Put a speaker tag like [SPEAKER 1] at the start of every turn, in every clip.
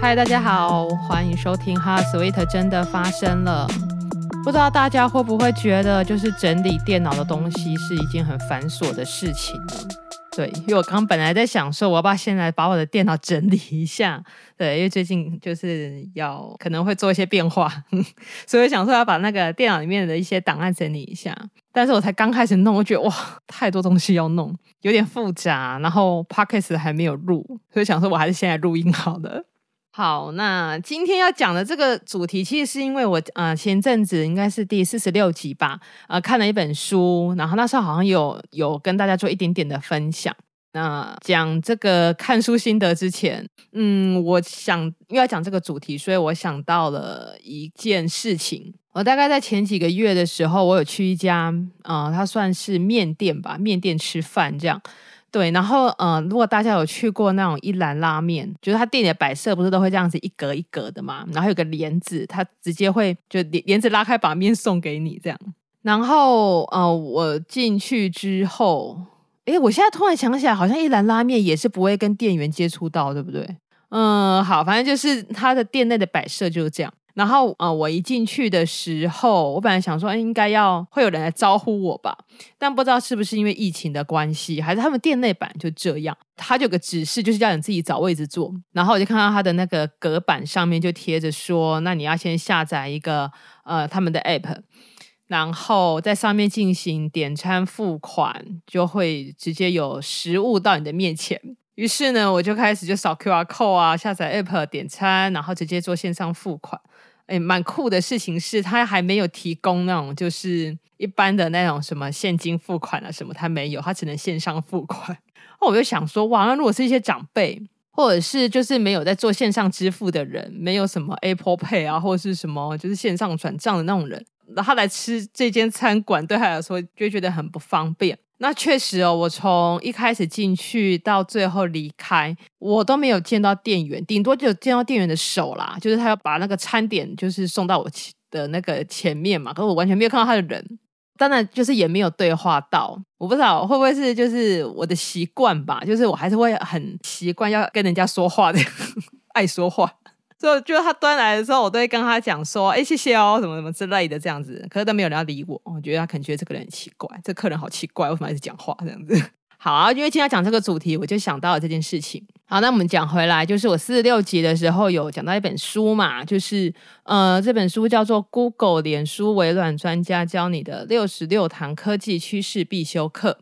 [SPEAKER 1] 嗨，大家好，欢迎收听《哈。Sweet 真的发生了》。不知道大家会不会觉得，就是整理电脑的东西是一件很繁琐的事情呢？对，因为我刚本来在想说，我要不要先来把我的电脑整理一下？对，因为最近就是要可能会做一些变化，所以想说要把那个电脑里面的一些档案整理一下。但是我才刚开始弄，我觉得哇，太多东西要弄，有点复杂。然后 Podcast 还没有录，所以想说我还是先来录音好了。好，那今天要讲的这个主题，其实是因为我呃前阵子应该是第四十六集吧，呃看了一本书，然后那时候好像有有跟大家做一点点的分享。那讲这个看书心得之前，嗯，我想因为要讲这个主题，所以我想到了一件事情。我大概在前几个月的时候，我有去一家呃，它算是面店吧，面店吃饭这样。对，然后呃，如果大家有去过那种一兰拉面，就是它店里的摆设不是都会这样子一格一格的嘛，然后有个帘子，它直接会就帘帘子拉开，把面送给你这样。然后呃，我进去之后，诶，我现在突然想起来，好像一兰拉面也是不会跟店员接触到，对不对？嗯，好，反正就是它的店内的摆设就是这样。然后，呃，我一进去的时候，我本来想说，应该要会有人来招呼我吧，但不知道是不是因为疫情的关系，还是他们店内版就这样，他就有个指示，就是叫你自己找位置坐。然后我就看到他的那个隔板上面就贴着说，那你要先下载一个呃他们的 app，然后在上面进行点餐付款，就会直接有食物到你的面前。于是呢，我就开始就扫 QR code 啊，下载 app 点餐，然后直接做线上付款。哎，蛮酷的事情是，他还没有提供那种就是一般的那种什么现金付款啊什么，他没有，他只能线上付款。哦，我就想说，哇，那如果是一些长辈，或者是就是没有在做线上支付的人，没有什么 Apple Pay 啊，或者是什么就是线上转账的那种人，然后他来吃这间餐馆，对他来说就会觉得很不方便。那确实哦，我从一开始进去到最后离开，我都没有见到店员，顶多就见到店员的手啦，就是他要把那个餐点就是送到我的那个前面嘛，可是我完全没有看到他的人，当然就是也没有对话到，我不知道会不会是就是我的习惯吧，就是我还是会很习惯要跟人家说话的，爱说话。就，就他端来的时候，我都会跟他讲说：“哎，谢谢哦，什么什么之类的，这样子。”可是都没有人要理我，我觉得他可能觉得这个人很奇怪，这客人好奇怪，为什么一直讲话这样子？好啊，因为今天讲这个主题，我就想到了这件事情。好，那我们讲回来，就是我四十六集的时候有讲到一本书嘛，就是呃，这本书叫做《Google、脸书、微软专家教你的六十六堂科技趋势必修课》。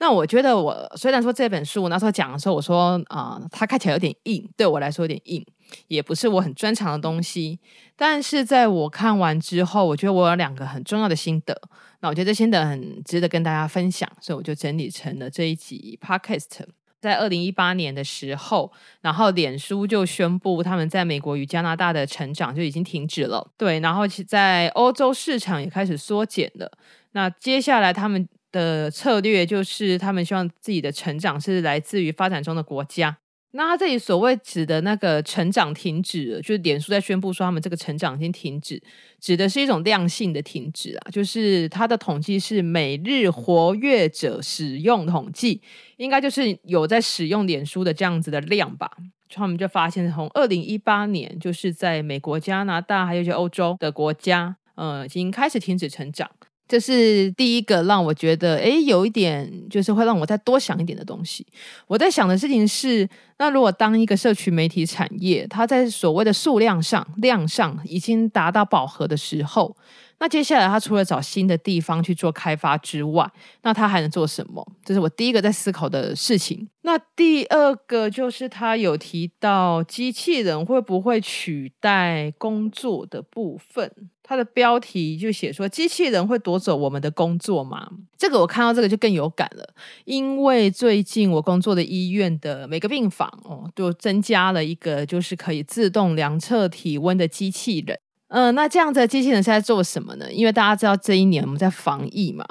[SPEAKER 1] 那我觉得，我虽然说这本书我那时候讲的时候，我说啊、它看起来有点硬，对我来说有点硬。也不是我很专长的东西，但是在我看完之后，我觉得我有两个很重要的心得。那我觉得这心得很值得跟大家分享，所以我就整理成了这一集 Podcast。在二零一八年的时候，然后脸书就宣布他们在美国与加拿大的成长就已经停止了，对，然后其在欧洲市场也开始缩减了。那接下来他们的策略就是，他们希望自己的成长是来自于发展中的国家。那他这里所谓指的那个成长停止，就是脸书在宣布说他们这个成长已经停止，指的是一种量性的停止啊，就是它的统计是每日活跃者使用统计，应该就是有在使用脸书的这样子的量吧。他们就发现从二零一八年，就是在美国、加拿大还有一些欧洲的国家，呃，已经开始停止成长。这是第一个让我觉得，诶，有一点就是会让我再多想一点的东西。我在想的事情是，那如果当一个社群媒体产业，它在所谓的数量上、量上已经达到饱和的时候，那接下来他除了找新的地方去做开发之外，那他还能做什么？这是我第一个在思考的事情。那第二个就是他有提到机器人会不会取代工作的部分。他的标题就写说：“机器人会夺走我们的工作吗？”这个我看到这个就更有感了，因为最近我工作的医院的每个病房哦，就增加了一个就是可以自动量测体温的机器人。嗯、那这样子的机器人是在做什么呢？因为大家知道这一年我们在防疫嘛，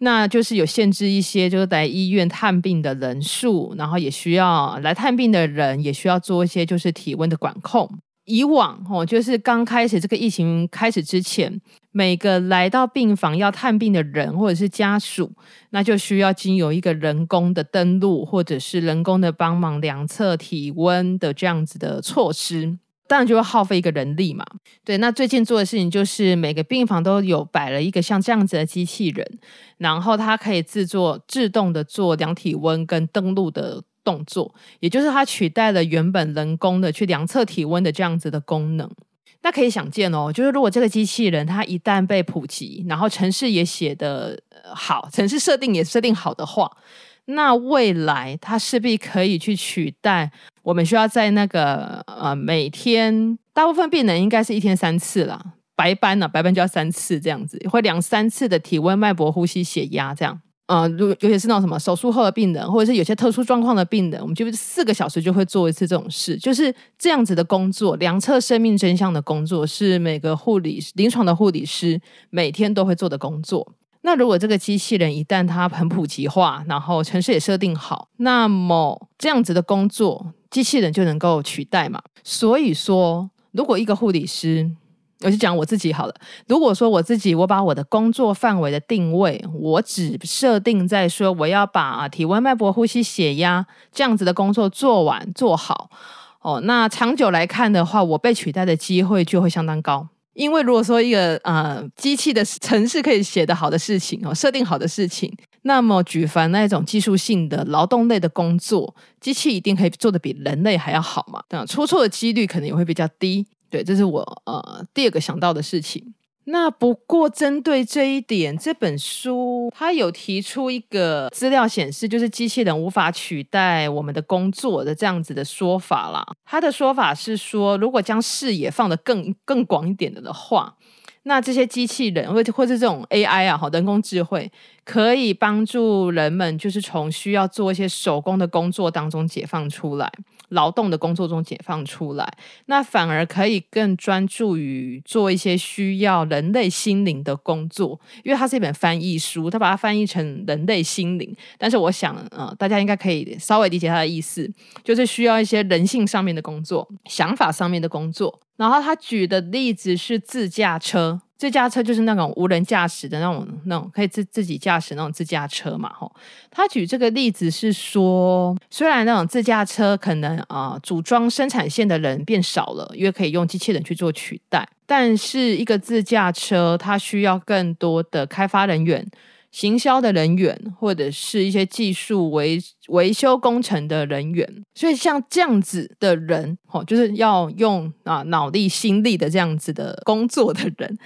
[SPEAKER 1] 那就是有限制一些就是来医院探病的人数，然后也需要来探病的人也需要做一些就是体温的管控。以往哦，就是刚开始这个疫情开始之前，每个来到病房要探病的人或者是家属，那就需要经由一个人工的登录，或者是人工的帮忙量测体温的这样子的措施，当然就会耗费一个人力嘛。对，那最近做的事情就是每个病房都有摆了一个像这样子的机器人，然后它可以制作自动的做量体温跟登录的。动作，也就是它取代了原本人工的去量测体温的这样子的功能。那可以想见哦，就是如果这个机器人它一旦被普及，然后城市也写得好，城市设定也设定好的话，那未来它势必可以去取代我们需要在那个呃每天，大部分病人应该是一天三次啦，白班呢、啊，白班就要三次这样子，会两三次的体温、脉搏、呼吸、血压这样。呃，如尤其是那种什么手术后的病人，或者是有些特殊状况的病人，我们就四个小时就会做一次这种事，就是这样子的工作，量测生命真相的工作，是每个护理临床的护理师每天都会做的工作。那如果这个机器人一旦它很普及化，然后城市也设定好，那么这样子的工作，机器人就能够取代嘛。所以说，如果一个护理师，我就讲我自己好了。如果说我自己，我把我的工作范围的定位，我只设定在说我要把体温、脉搏、呼吸、血压这样子的工作做完做好哦，那长久来看的话，我被取代的机会就会相当高。因为如果说一个呃机器的程式可以写得好的事情哦，设定好的事情，那么举凡那种技术性的劳动类的工作，机器一定可以做得比人类还要好嘛？这样出错的几率可能也会比较低。对，这是我呃第二个想到的事情。那不过针对这一点，这本书它有提出一个资料显示，就是机器人无法取代我们的工作的这样子的说法啦。他的说法是说，如果将视野放得更更广一点的的话，那这些机器人或或是这种 AI 啊，好人工智慧，可以帮助人们就是从需要做一些手工的工作当中解放出来。劳动的工作中解放出来，那反而可以更专注于做一些需要人类心灵的工作，因为它是一本翻译书，它把它翻译成人类心灵。但是我想，呃，大家应该可以稍微理解它的意思，就是需要一些人性上面的工作、想法上面的工作。然后他举的例子是自驾车。自驾车就是那种无人驾驶的那种、那种可以自自己驾驶那种自驾车嘛，吼。他举这个例子是说，虽然那种自驾车可能啊、呃、组装生产线的人变少了，因为可以用机器人去做取代，但是一个自驾车它需要更多的开发人员。行销的人员，或者是一些技术维维修工程的人员，所以像这样子的人，哦，就是要用啊脑力、心力的这样子的工作的人，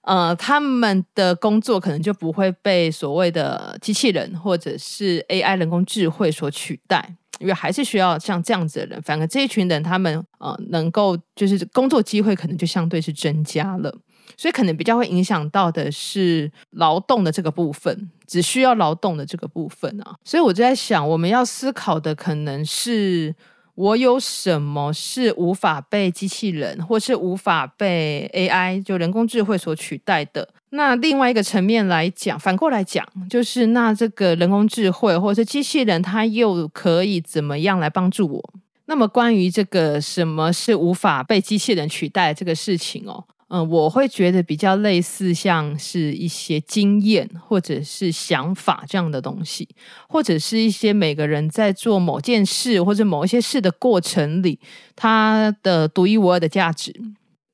[SPEAKER 1] 呃，他们的工作可能就不会被所谓的机器人或者是 AI 人工智慧所取代，因为还是需要像这样子的人。反而这一群人，他们呃能够就是工作机会可能就相对是增加了。所以可能比较会影响到的是劳动的这个部分，只需要劳动的这个部分啊。所以我就在想，我们要思考的可能是我有什么是无法被机器人或是无法被 AI 就人工智慧所取代的。那另外一个层面来讲，反过来讲，就是那这个人工智慧或者是机器人，它又可以怎么样来帮助我？那么关于这个什么是无法被机器人取代这个事情哦。嗯，我会觉得比较类似，像是一些经验或者是想法这样的东西，或者是一些每个人在做某件事或者某一些事的过程里，它的独一无二的价值。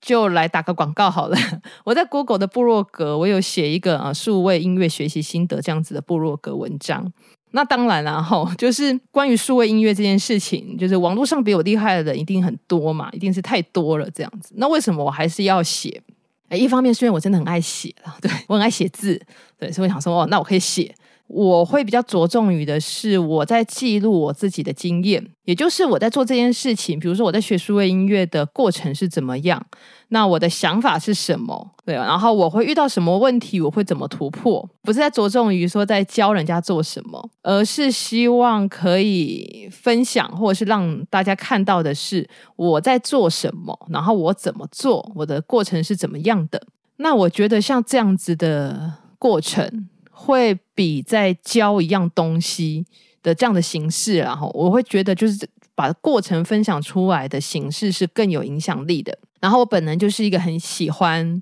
[SPEAKER 1] 就来打个广告好了，我在 Google 的部落格，我有写一个啊数位音乐学习心得这样子的部落格文章。那当然啦，吼，就是关于数位音乐这件事情，就是网络上比我厉害的人一定很多嘛，一定是太多了这样子。那为什么我还是要写？诶，一方面虽然我真的很爱写，对，我很爱写字，对，所以我想说，哦，那我可以写。我会比较着重于的是我在记录我自己的经验，也就是我在做这件事情，比如说我在学数位音乐的过程是怎么样，那我的想法是什么，对，然后我会遇到什么问题，我会怎么突破，不是在着重于说在教人家做什么，而是希望可以分享或者是让大家看到的是我在做什么，然后我怎么做，我的过程是怎么样的。那我觉得像这样子的过程。会比在教一样东西的这样的形式，然后我会觉得就是把过程分享出来的形式是更有影响力的。然后我本人就是一个很喜欢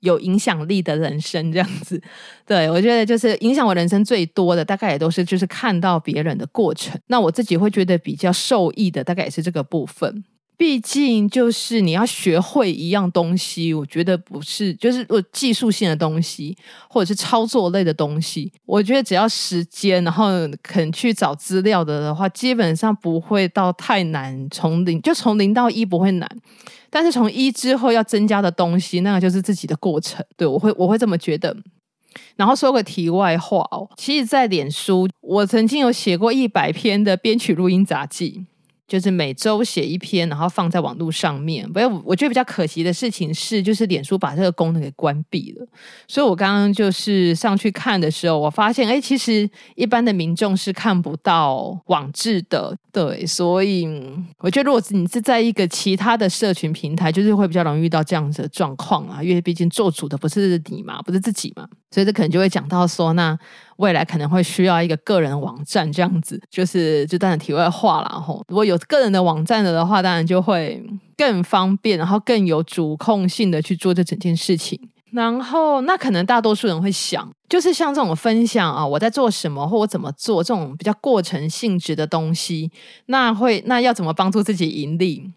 [SPEAKER 1] 有影响力的人生这样子，对，我觉得就是影响我人生最多的，大概也都是就是看到别人的过程。那我自己会觉得比较受益的，大概也是这个部分。毕竟就是你要学会一样东西，我觉得不是就是我技术性的东西，或者是操作类的东西。我觉得只要时间，然后肯去找资料的的话，基本上不会到太难。从零就从零到一不会难，但是从一之后要增加的东西，那个就是自己的过程。对，我会我会这么觉得。然后说个题外话哦，其实，在脸书我曾经有写过一百篇的编曲录音杂记。就是每周写一篇，然后放在网络上面。不过我觉得比较可惜的事情是，就是脸书把这个功能给关闭了。所以我刚刚就是上去看的时候，我发现，哎，其实一般的民众是看不到网志的。对，所以我觉得如果你是在一个其他的社群平台，就是会比较容易遇到这样子的状况啊。因为毕竟做主的不是你嘛，不是自己嘛，所以这可能就会讲到说那。未来可能会需要一个个人网站这样子，就是就当然题外话了吼。如果有个人的网站了的话，当然就会更方便，然后更有主控性的去做这整件事情。然后那可能大多数人会想，就是像这种分享啊，我在做什么或我怎么做这种比较过程性质的东西，那会那要怎么帮助自己盈利？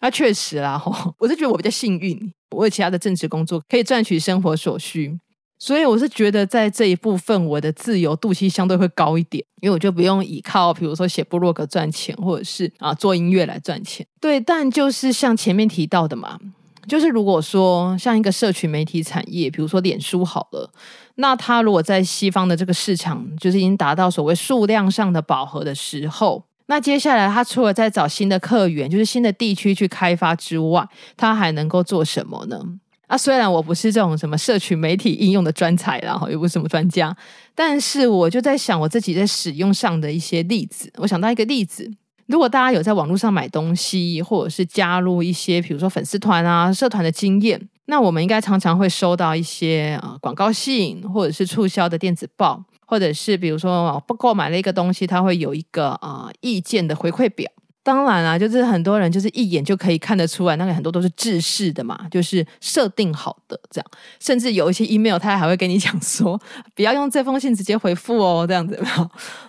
[SPEAKER 1] 那确实啦吼，我是觉得我比较幸运，我有其他的正职工作可以赚取生活所需。所以我是觉得，在这一部分，我的自由度其实相对会高一点，因为我就不用依靠，比如说写部落格赚钱，或者是啊做音乐来赚钱。对，但就是像前面提到的嘛，就是如果说像一个社群媒体产业，比如说脸书好了，那它如果在西方的这个市场，就是已经达到所谓数量上的饱和的时候，那接下来它除了在找新的客源，就是新的地区去开发之外，它还能够做什么呢？啊，虽然我不是这种什么社群媒体应用的专才，然后又不是什么专家，但是我就在想我自己在使用上的一些例子。我想到一个例子，如果大家有在网络上买东西，或者是加入一些比如说粉丝团啊、社团的经验，那我们应该常常会收到一些呃广告信，或者是促销的电子报，或者是比如说不购买了一个东西，它会有一个呃意见的回馈表。当然啦，就是很多人就是一眼就可以看得出来，那个很多都是制式的嘛，就是设定好的这样。甚至有一些 email，他还会跟你讲说，不要用这封信直接回复哦，这样子。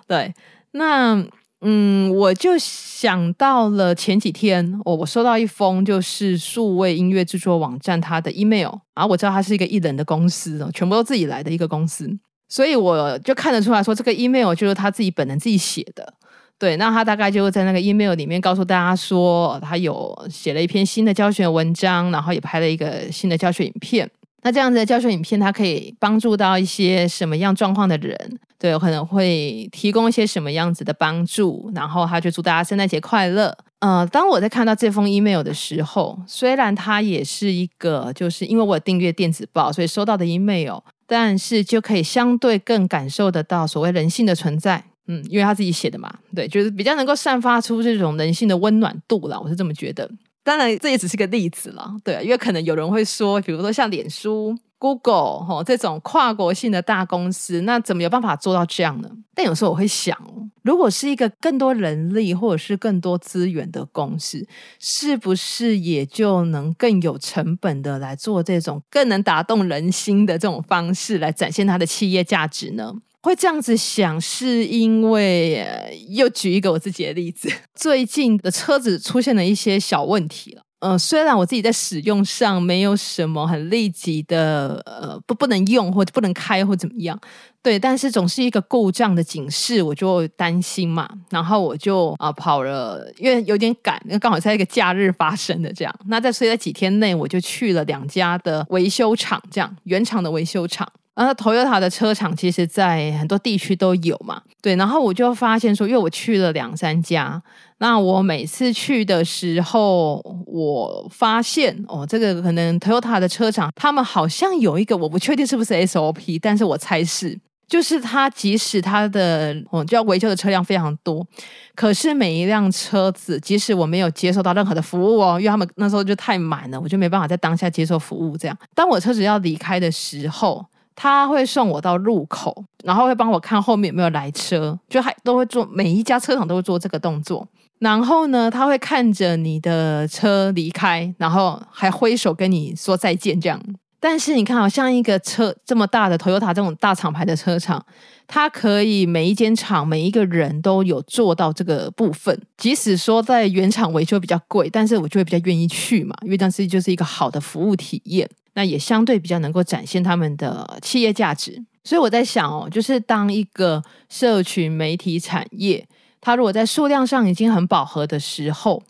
[SPEAKER 1] 对，那嗯，我就想到了前几天，我我收到一封就是数位音乐制作网站他的 email，然后我知道他是一个艺人的公司，全部都自己来的一个公司，所以我就看得出来说，这个 email 就是他自己本人自己写的。对，那他大概就在那个 email 里面告诉大家说，他有写了一篇新的教学文章，然后也拍了一个新的教学影片。那这样子的教学影片，它可以帮助到一些什么样状况的人？对，可能会提供一些什么样子的帮助？然后他就祝大家圣诞节快乐。呃，当我在看到这封 email 的时候，虽然它也是一个，就是因为我有订阅电子报，所以收到的 email，但是就可以相对更感受得到所谓人性的存在。嗯，因为他自己写的嘛，对，就是比较能够散发出这种人性的温暖度啦，我是这么觉得。当然，这也只是个例子啦，对，因为可能有人会说，比如说像脸书、Google 齁这种跨国性的大公司，那怎么有办法做到这样呢？但有时候我会想，如果是一个更多人力或者是更多资源的公司，是不是也就能更有成本的来做这种更能打动人心的这种方式来展现它的企业价值呢？会这样子想，是因为又举一个我自己的例子，最近的车子出现了一些小问题了。嗯、呃，虽然我自己在使用上没有什么很立即的，呃，不不能用或者不能开或怎么样，对，但是总是一个故障的警示，我就担心嘛。然后我就啊、跑了，因为有点赶，因为刚好在一个假日发生的这样。那在所以在几天内，我就去了两家的维修厂，这样原厂的维修厂。然后，Toyota 的车厂其实，在很多地区都有嘛。对，然后我就发现说，因为我去了两三家，那我每次去的时候，我发现哦，这个可能 Toyota 的车厂，他们好像有一个，我不确定是不是 SOP，但是我猜是，就是他即使他的哦，就要维修的车辆非常多，可是每一辆车子，即使我没有接受到任何的服务哦，因为他们那时候就太满了，我就没办法在当下接受服务。这样，当我车子要离开的时候。他会送我到路口，然后会帮我看后面有没有来车，就还都会做，每一家车厂都会做这个动作。然后呢，他会看着你的车离开，然后还挥手跟你说再见这样。但是你看，好像一个车这么大的 Toyota 这种大厂牌的车厂，它可以每一间厂每一个人都有做到这个部分。即使说在原厂维修比较贵，但是我就会比较愿意去嘛，因为这是就是一个好的服务体验，那也相对比较能够展现他们的企业价值。所以我在想哦，就是当一个社群媒体产业，它如果在数量上已经很饱和的时候，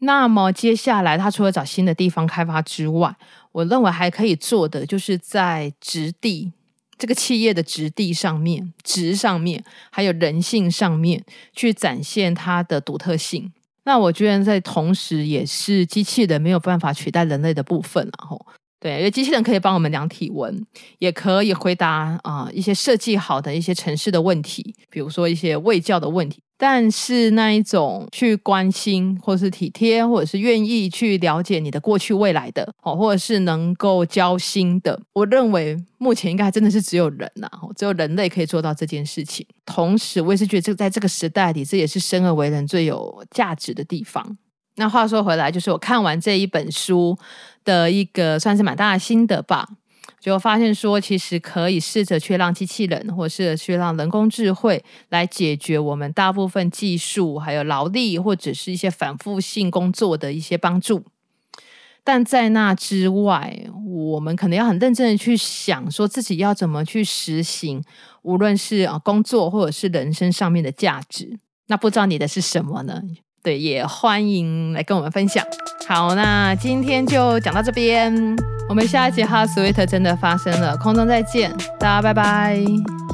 [SPEAKER 1] 那么接下来他除了找新的地方开发之外，我认为还可以做的，就是在质地这个企业的质地上面、质上面，还有人性上面，去展现它的独特性。那我觉得在同时，也是机器人没有办法取代人类的部分，然后对，因为机器人可以帮我们量体温，也可以回答啊、一些设计好的一些城市的问题，比如说一些卫教的问题。但是那一种去关心，或是体贴，或者是愿意去了解你的过去未来的，哦，或者是能够交心的，我认为目前应该还真的是只有人呐，只有人类可以做到这件事情。同时，我也是觉得这在这个时代里，这也是生而为人最有价值的地方。那话说回来，就是我看完这一本书的一个算是蛮大的心得吧。就发现说，其实可以试着去让机器人，或是去让人工智慧来解决我们大部分技术、还有劳力，或者是一些反复性工作的一些帮助。但在那之外，我们可能要很认真的去想，说自己要怎么去实行，无论是啊工作或者是人生上面的价值。那不知道你的是什么呢？也欢迎来跟我们分享。好，那今天就讲到这边，我们下一集 HOW SWEET 真的发生了，空中再见，大家拜拜。